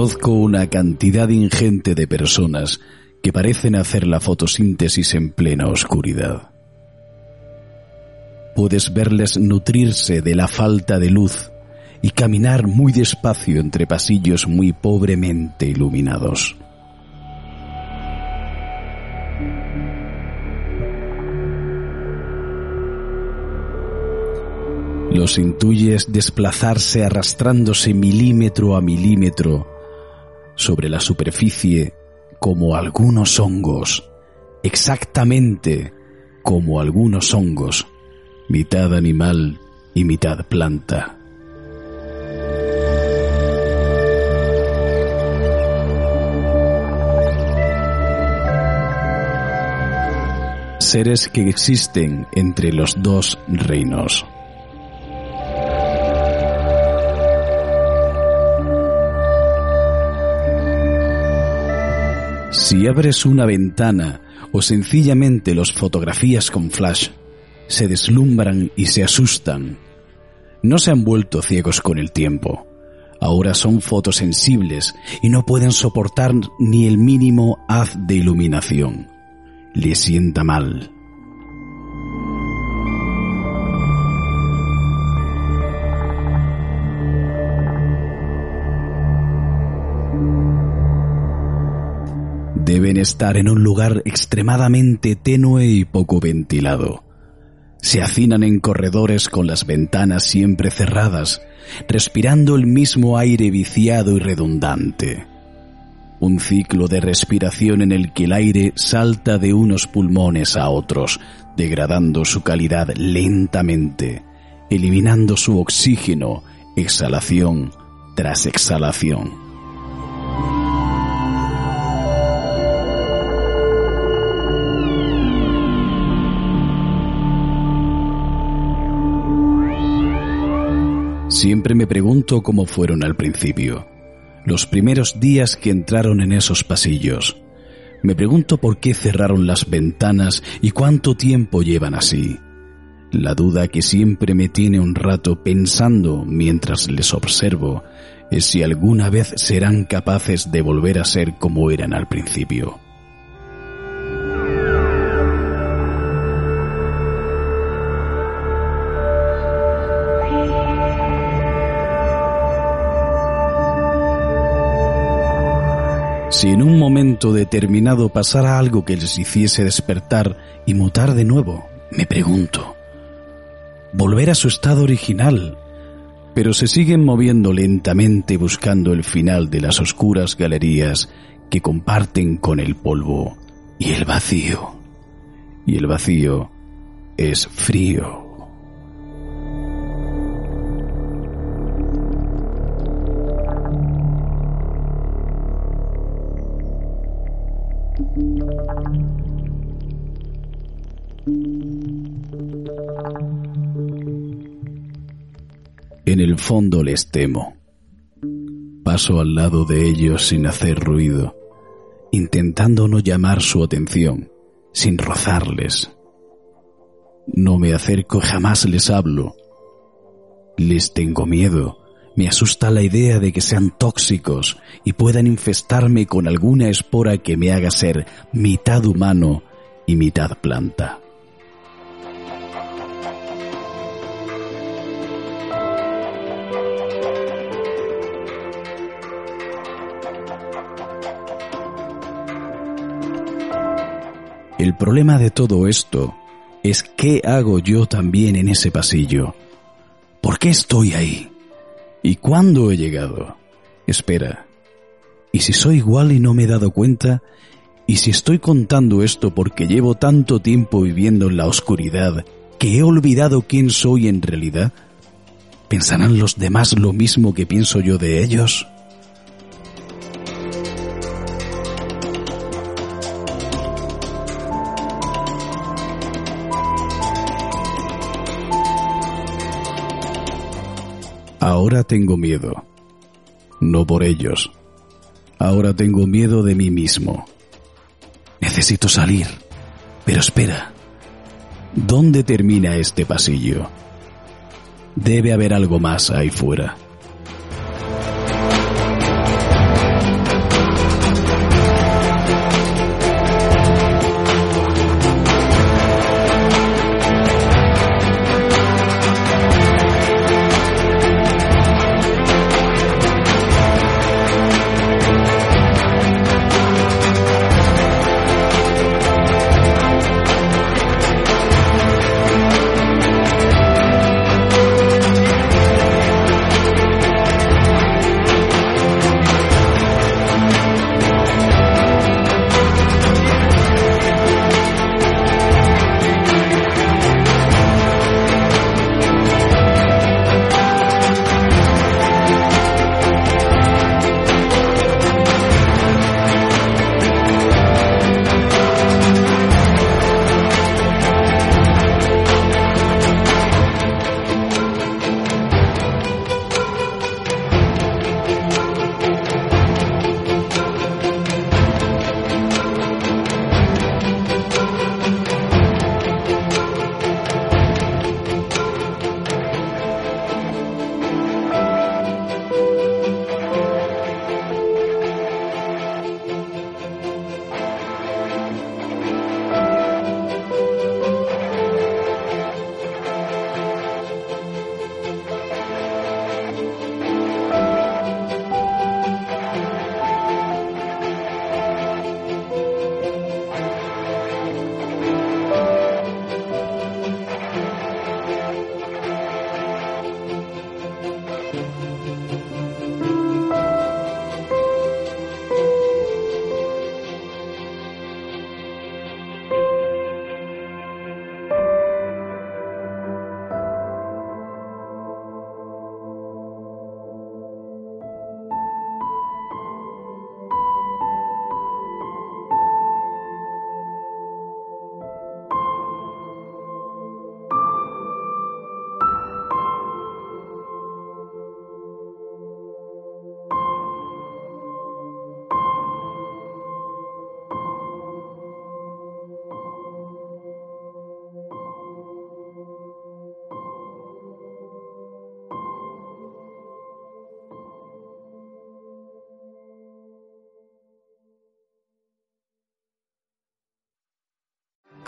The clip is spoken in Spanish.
Conozco una cantidad ingente de personas que parecen hacer la fotosíntesis en plena oscuridad. Puedes verles nutrirse de la falta de luz y caminar muy despacio entre pasillos muy pobremente iluminados. Los intuyes desplazarse arrastrándose milímetro a milímetro sobre la superficie como algunos hongos, exactamente como algunos hongos, mitad animal y mitad planta. Seres que existen entre los dos reinos. Si abres una ventana o sencillamente los fotografías con flash, se deslumbran y se asustan. No se han vuelto ciegos con el tiempo. Ahora son fotosensibles y no pueden soportar ni el mínimo haz de iluminación. Les sienta mal. Deben estar en un lugar extremadamente tenue y poco ventilado. Se hacinan en corredores con las ventanas siempre cerradas, respirando el mismo aire viciado y redundante. Un ciclo de respiración en el que el aire salta de unos pulmones a otros, degradando su calidad lentamente, eliminando su oxígeno, exhalación tras exhalación. Siempre me pregunto cómo fueron al principio, los primeros días que entraron en esos pasillos. Me pregunto por qué cerraron las ventanas y cuánto tiempo llevan así. La duda que siempre me tiene un rato pensando mientras les observo es si alguna vez serán capaces de volver a ser como eran al principio. Si en un momento determinado pasara algo que les hiciese despertar y mutar de nuevo, me pregunto, volver a su estado original, pero se siguen moviendo lentamente buscando el final de las oscuras galerías que comparten con el polvo y el vacío. Y el vacío es frío. En el fondo les temo. Paso al lado de ellos sin hacer ruido, intentando no llamar su atención, sin rozarles. No me acerco, jamás les hablo. Les tengo miedo. Me asusta la idea de que sean tóxicos y puedan infestarme con alguna espora que me haga ser mitad humano y mitad planta. El problema de todo esto es qué hago yo también en ese pasillo. ¿Por qué estoy ahí? ¿Y cuándo he llegado? Espera. ¿Y si soy igual y no me he dado cuenta? ¿Y si estoy contando esto porque llevo tanto tiempo viviendo en la oscuridad que he olvidado quién soy en realidad? ¿Pensarán los demás lo mismo que pienso yo de ellos? Ahora tengo miedo. No por ellos. Ahora tengo miedo de mí mismo. Necesito salir. Pero espera. ¿Dónde termina este pasillo? Debe haber algo más ahí fuera.